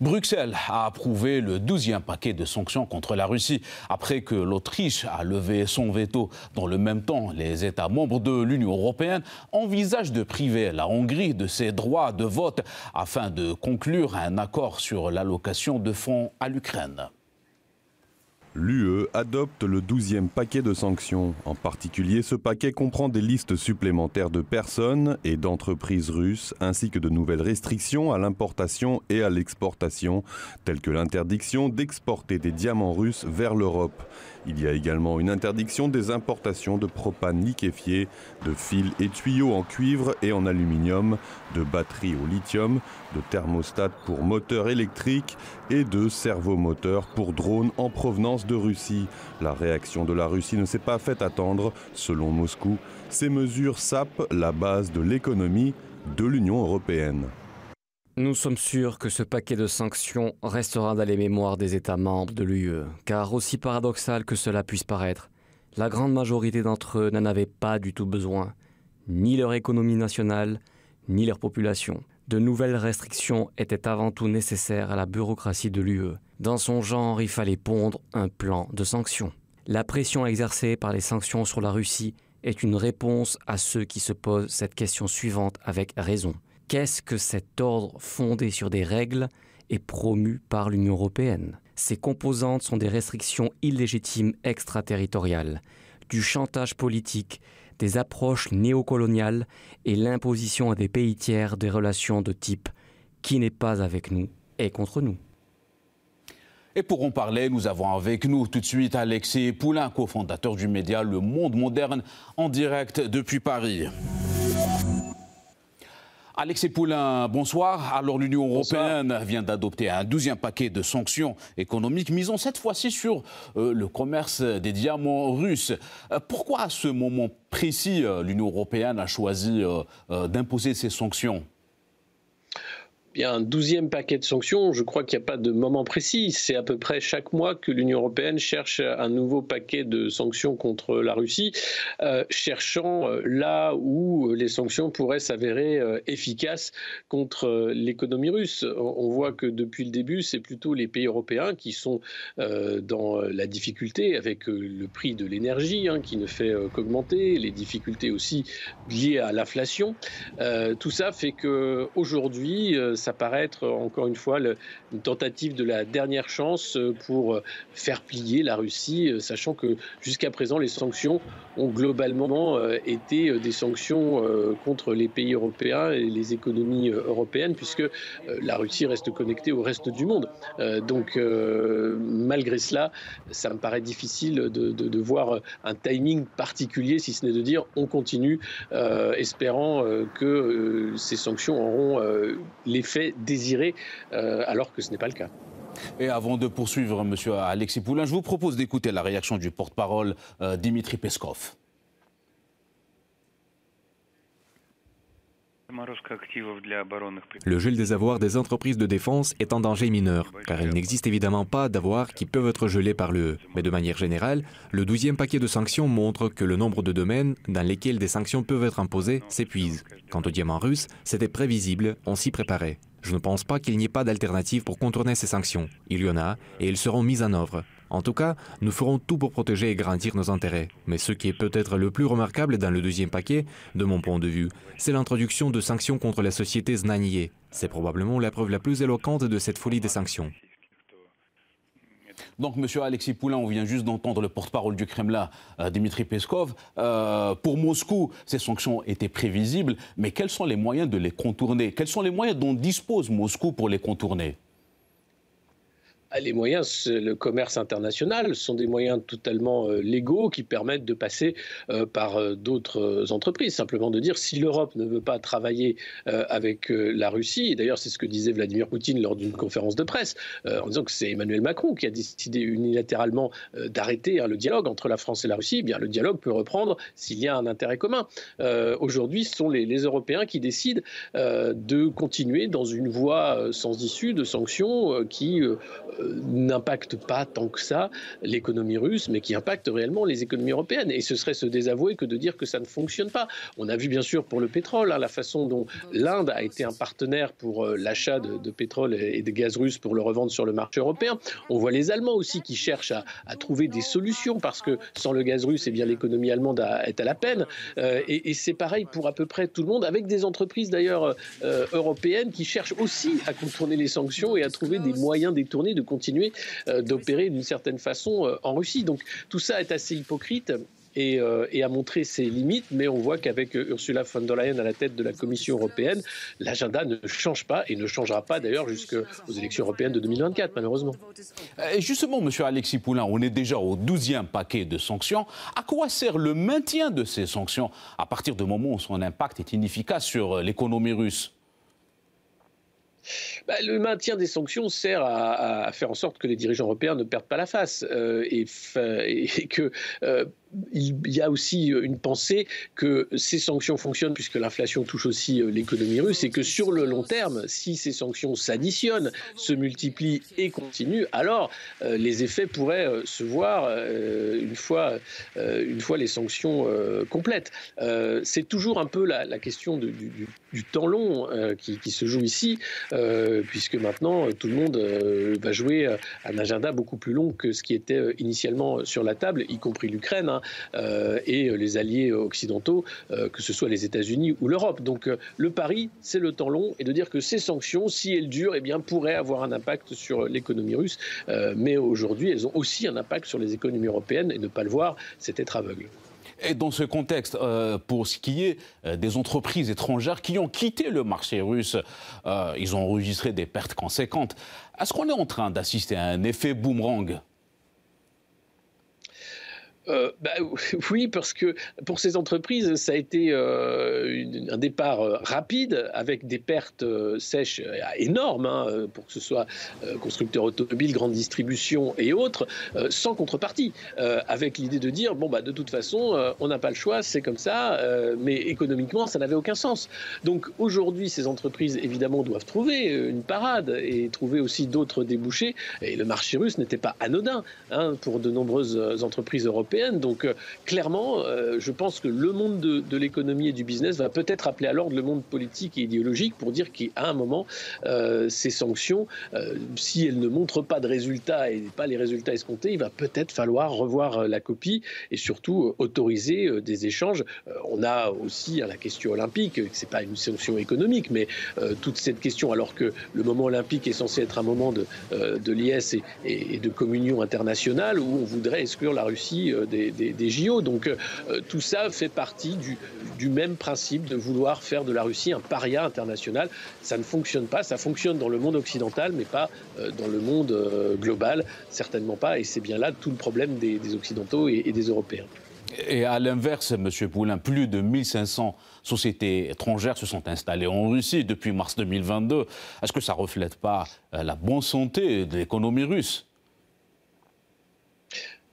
Bruxelles a approuvé le 12e paquet de sanctions contre la Russie après que l'Autriche a levé son veto. Dans le même temps, les États membres de l'Union européenne envisagent de priver la Hongrie de ses droits de vote afin de conclure un accord sur l'allocation de fonds à l'Ukraine l'UE adopte le 12e paquet de sanctions. En particulier, ce paquet comprend des listes supplémentaires de personnes et d'entreprises russes, ainsi que de nouvelles restrictions à l'importation et à l'exportation, telles que l'interdiction d'exporter des diamants russes vers l'Europe. Il y a également une interdiction des importations de propane liquéfié, de fils et tuyaux en cuivre et en aluminium, de batteries au lithium, de thermostats pour moteurs électriques et de servomoteurs pour drones en provenance de Russie. La réaction de la Russie ne s'est pas fait attendre, selon Moscou. Ces mesures sapent la base de l'économie de l'Union européenne. Nous sommes sûrs que ce paquet de sanctions restera dans les mémoires des États membres de l'UE, car aussi paradoxal que cela puisse paraître, la grande majorité d'entre eux n'en avaient pas du tout besoin, ni leur économie nationale, ni leur population. De nouvelles restrictions étaient avant tout nécessaires à la bureaucratie de l'UE. Dans son genre, il fallait pondre un plan de sanctions. La pression exercée par les sanctions sur la Russie est une réponse à ceux qui se posent cette question suivante avec raison. Qu'est-ce que cet ordre fondé sur des règles est promu par l'Union européenne? Ces composantes sont des restrictions illégitimes extraterritoriales, du chantage politique, des approches néocoloniales et l'imposition à des pays tiers des relations de type qui n'est pas avec nous et contre nous. Et pour en parler, nous avons avec nous tout de suite Alexis Poulain, cofondateur du média Le Monde Moderne, en direct depuis Paris. Alexis Poulain, bonsoir. Alors l'Union européenne vient d'adopter un douzième paquet de sanctions économiques misant cette fois-ci sur euh, le commerce des diamants russes. Euh, pourquoi à ce moment précis euh, l'Union européenne a choisi d'imposer ces sanctions? Un douzième paquet de sanctions, je crois qu'il n'y a pas de moment précis. C'est à peu près chaque mois que l'Union européenne cherche un nouveau paquet de sanctions contre la Russie, euh, cherchant euh, là où les sanctions pourraient s'avérer euh, efficaces contre l'économie russe. On voit que depuis le début, c'est plutôt les pays européens qui sont dans la difficulté avec le prix de l'énergie hein, qui ne fait qu'augmenter, les difficultés aussi liées à l'inflation. tout ça fait que aujourd'hui, ça paraît être encore une fois une tentative de la dernière chance euh, pour euh, faire plier la Russie, euh, sachant que jusqu'à présent les sanctions ont globalement été des sanctions contre les pays européens et les économies européennes, puisque la Russie reste connectée au reste du monde. Donc malgré cela, ça me paraît difficile de, de voir un timing particulier, si ce n'est de dire on continue, espérant que ces sanctions auront l'effet désiré, euh, alors que ce n'est pas le cas. Et avant de poursuivre, Monsieur Alexis Poulain, je vous propose d'écouter la réaction du porte-parole euh, Dimitri Peskov. Le gel des avoirs des entreprises de défense est en danger mineur, car il n'existe évidemment pas d'avoirs qui peuvent être gelés par l'UE. Mais de manière générale, le douzième paquet de sanctions montre que le nombre de domaines dans lesquels des sanctions peuvent être imposées s'épuise. Quant au diamant russe, c'était prévisible, on s'y préparait. Je ne pense pas qu'il n'y ait pas d'alternative pour contourner ces sanctions. Il y en a, et elles seront mises en œuvre. En tout cas, nous ferons tout pour protéger et garantir nos intérêts. Mais ce qui est peut-être le plus remarquable dans le deuxième paquet, de mon point de vue, c'est l'introduction de sanctions contre la société Znanie. C'est probablement la preuve la plus éloquente de cette folie des sanctions. Donc, Monsieur Alexis Poulain, on vient juste d'entendre le porte-parole du Kremlin, euh, Dimitri Peskov. Euh, pour Moscou, ces sanctions étaient prévisibles, mais quels sont les moyens de les contourner? Quels sont les moyens dont dispose Moscou pour les contourner? Les moyens, le commerce international, sont des moyens totalement euh, légaux qui permettent de passer euh, par euh, d'autres entreprises. Simplement de dire si l'Europe ne veut pas travailler avec la Russie, et d'ailleurs c'est ce que disait Vladimir Poutine lors d'une conférence de presse, en disant que c'est Emmanuel Macron qui a décidé unilatéralement d'arrêter hein, le dialogue entre la France et la Russie, eh bien le dialogue peut reprendre s'il y a un intérêt commun. Aujourd'hui, ce sont les, Européens qui décident de continuer dans une voie sans issue de sanctions qui n'impactent pas tant que ça l'économie russe, mais qui impactent réellement les économies européennes. Et ce serait se désavouer que de dire que ça ne fonctionne pas. On a vu bien sûr pour le pétrole hein, la façon dont l'Inde a été un partenaire pour l'achat de, pétrole et de gaz russe pour le revendre sur le marché européen. On voit les Allemands aussi qui cherchent à, à trouver des solutions parce que sans le gaz russe, eh bien l'économie allemande est à la peine. Euh, et, c'est pareil pour à peu près tout le monde, avec des entreprises d'ailleurs euh, européennes qui cherchent aussi à contourner les sanctions et à trouver des moyens détournés de continuer euh, d'opérer d'une certaine façon en Russie. Donc tout ça est assez hypocrite et, euh, et, a montré ses limites, mais on voit qu'avec Ursula von der Leyen à la tête de la Commission européenne, l'agenda ne change pas et ne changera pas d'ailleurs jusqu'aux élections européennes de 2024, malheureusement. Et justement, Monsieur Alexis Poulain, on est déjà au 12e paquet de sanctions. À quoi sert le maintien de ces sanctions à partir du moment où son impact est inefficace sur l'économie russe? Bah, le maintien des sanctions sert à, faire en sorte que les dirigeants européens ne perdent pas la face euh, et, que euh, il y a aussi euh, une pensée que ces sanctions fonctionnent puisque l'inflation touche aussi euh, l'économie russe et que sur le long terme, si ces sanctions s'additionnent, se multiplient et continuent, alors euh, les effets pourraient se voir une fois, une fois les sanctions complètes. C'est toujours un peu la, question du, temps long qui, se joue ici, puisque maintenant tout le monde va jouer un agenda beaucoup plus long que ce qui était initialement sur la table, y compris l'Ukraine. Hein. Euh, et les alliés occidentaux, euh, que ce soit les États-Unis ou l'Europe. Donc euh, le pari, c'est le temps long et de dire que ces sanctions, si elles durent, eh bien, pourraient avoir un impact sur l'économie russe. mais aujourd'hui, elles ont aussi un impact sur les économies européennes et ne pas le voir, c'est être aveugle. Et dans ce contexte, pour ce qui est des entreprises étrangères qui ont quitté le marché russe, ils ont enregistré des pertes conséquentes. Est-ce qu'on est en train d'assister à un effet boomerang? Euh, bah, oui, parce que pour ces entreprises, ça a été euh, un départ euh, rapide avec des pertes sèches énormes, hein, pour que ce soit constructeurs automobiles, grande distribution et autres, sans contrepartie, avec l'idée de dire bon bah de toute façon, on n'a pas le choix, c'est comme ça, mais économiquement, ça n'avait aucun sens. Donc aujourd'hui, ces entreprises évidemment doivent trouver une parade et trouver aussi d'autres débouchés. Et le marché russe n'était pas anodin hein, pour de nombreuses entreprises européennes donc euh, clairement, euh, je pense que le monde de, l'économie et du business va peut-être appeler à l'ordre le monde politique et idéologique pour dire qu'à un moment, euh, ces sanctions, si elles ne montrent pas de résultats et pas les résultats escomptés, il va peut-être falloir revoir la copie et surtout autoriser des échanges. on a aussi hein, la question olympique, c'est pas une sanction économique, mais toute cette question, alors que le moment olympique est censé être un moment de, liesse et, de communion internationale où on voudrait exclure la Russie des, JO. Donc euh, tout ça fait partie du, même principe de vouloir faire de la Russie un paria international. Ça ne fonctionne pas, ça fonctionne dans le monde occidental, mais pas euh, dans le monde euh, global, certainement pas. Et c'est bien là tout le problème des, Occidentaux et, des Européens. Et à l'inverse, M. Poulain, plus de 1500 sociétés étrangères se sont installées en Russie depuis mars 2022. Est-ce que ça ne reflète pas la bonne santé de l'économie russe?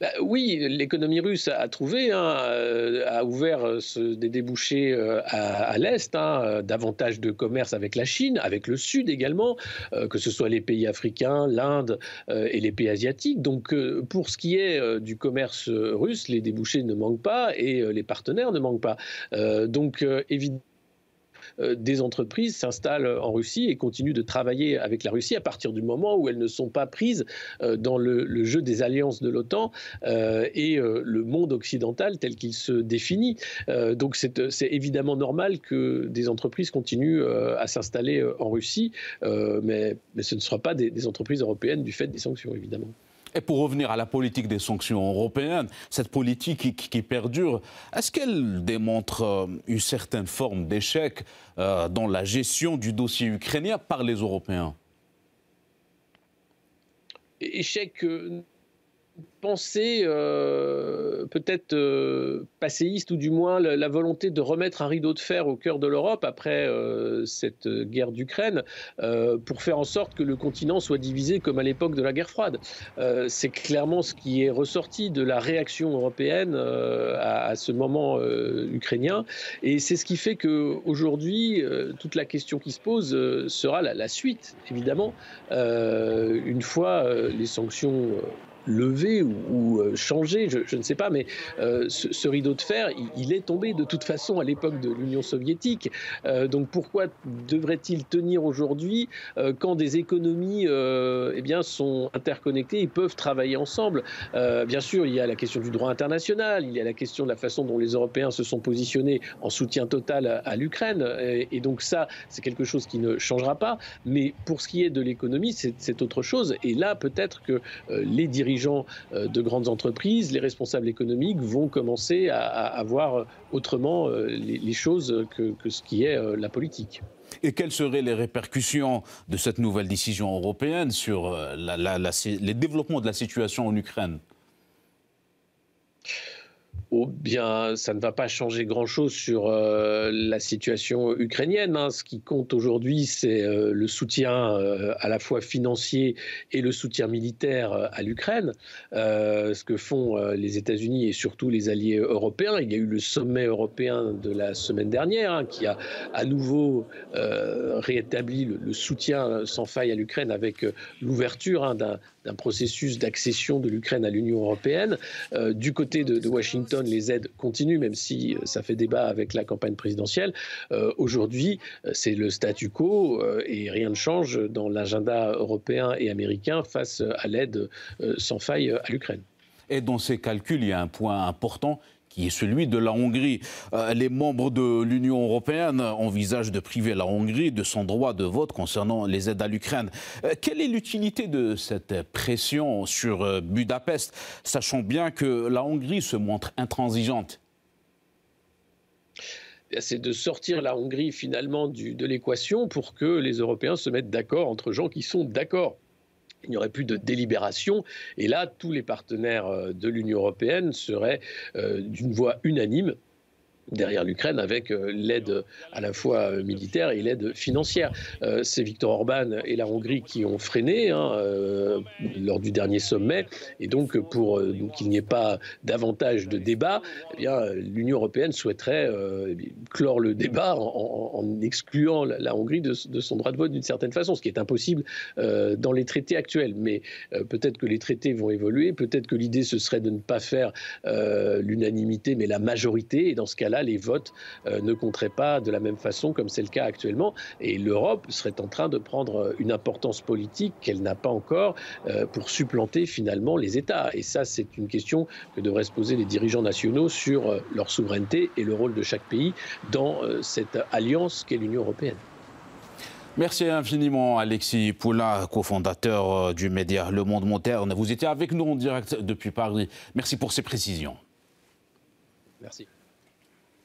Bah oui, l'économie russe a trouvé, hein, euh, a ouvert euh, des débouchés euh, à, l'Est, hein, davantage de commerce avec la Chine, avec le Sud également, que ce soit les pays africains, l'Inde et les pays asiatiques. Donc pour ce qui est du commerce russe, les débouchés ne manquent pas et les partenaires ne manquent pas. donc évidemment, des entreprises s'installent en Russie et continuent de travailler avec la Russie à partir du moment où elles ne sont pas prises euh, dans le, jeu des alliances de l'OTAN euh, et le monde occidental tel qu'il se définit. donc c'est évidemment normal que des entreprises continuent à s'installer en Russie, mais, ce ne sera pas des entreprises européennes du fait des sanctions, évidemment. Et pour revenir à la politique des sanctions européennes, cette politique qui, perdure, est-ce qu'elle démontre euh, une certaine forme d'échec euh, dans la gestion du dossier ukrainien par les Européens? Échec. Euh, pensée euh, peut-être euh, passéiste ou du moins la, volonté de remettre un rideau de fer au cœur de l'Europe après euh, cette guerre d'Ukraine pour faire en sorte que le continent soit divisé comme à l'époque de la guerre froide. c'est clairement ce qui est ressorti de la réaction européenne à, ce moment ukrainien et c'est ce qui fait qu'aujourd'hui toute la question qui se pose sera la, suite évidemment une fois les sanctions levé ou, euh, changé, je, ne sais pas, mais euh, ce, rideau de fer, il, est tombé de toute façon à l'époque de l'Union soviétique. Euh, donc pourquoi devrait-il tenir aujourd'hui quand des économies eh bien, sont interconnectées et peuvent travailler ensemble? Bien sûr, il y a la question du droit international, il y a la question de la façon dont les Européens se sont positionnés en soutien total à, l'Ukraine. Et, donc ça, c'est quelque chose qui ne changera pas. Mais pour ce qui est de l'économie, c'est autre chose. Et là, peut-être que les dirigeants gens euh, de grandes entreprises, les responsables économiques vont commencer à, voir autrement euh, les, choses que, ce qui est euh, la politique. Et quelles seraient les répercussions de cette nouvelle décision européenne sur les développements de la situation en Ukraine? Oh bien, ça ne va pas changer grand-chose sur euh, la situation ukrainienne. Hein. Ce qui compte aujourd'hui, c'est euh, le soutien euh, à la fois financier et le soutien militaire à l'Ukraine. ce que font les États-Unis et surtout les alliés européens. Il y a eu le sommet européen de la semaine dernière hein, qui a à nouveau rétabli le, soutien sans faille à l'Ukraine avec l'ouverture hein, d'un processus d'accession de l'Ukraine à l'Union européenne. Du côté de, Washington, les aides continuent, même si euh, ça fait débat avec la campagne présidentielle. Euh, aujourd'hui, c'est le statu quo et rien ne change dans l'agenda européen et américain face à l'aide sans faille à l'Ukraine. Et dans ces calculs, il y a un point important qui est celui de la Hongrie. Euh, les membres de l'Union européenne envisagent de priver la Hongrie de son droit de vote concernant les aides à l'Ukraine. Euh, quelle est l'utilité de cette pression sur euh, Budapest, sachant bien que la Hongrie se montre intransigeante? Eh c'est de sortir la Hongrie finalement de l'équation pour que les Européens se mettent d'accord entre gens qui sont d'accord il n'y aurait plus de délibération. Et là, tous les partenaires euh, de l'Union européenne seraient euh, d'une voix unanime derrière l'Ukraine avec euh, l'aide à la fois euh, militaire et l'aide financière. Euh, c'est Viktor Orban et la Hongrie qui ont freiné hein, lors du dernier sommet. Et donc, pour qu'il n'y ait pas davantage de débat, eh l'Union européenne souhaiterait clore le débat en, excluant la, Hongrie de, son droit de vote d'une certaine façon, ce qui est impossible dans les traités actuels. Mais peut-être que les traités vont évoluer, peut-être que l'idée ce serait de ne pas faire l'unanimité, mais la majorité. Et dans ce cas-là, les votes euh, ne compteraient pas de la même façon comme c'est le cas actuellement. Et l'Europe serait en train de prendre une importance politique qu'elle n'a pas encore euh, pour supplanter finalement les États. Et ça, c'est une question que devraient se poser les dirigeants nationaux sur euh, leur souveraineté et le rôle de chaque pays dans cette alliance qu'est l'Union européenne. Merci infiniment Alexis Poulain, cofondateur du média Le Monde Moderne. Vous étiez avec nous en direct depuis Paris. Merci pour ces précisions. Merci.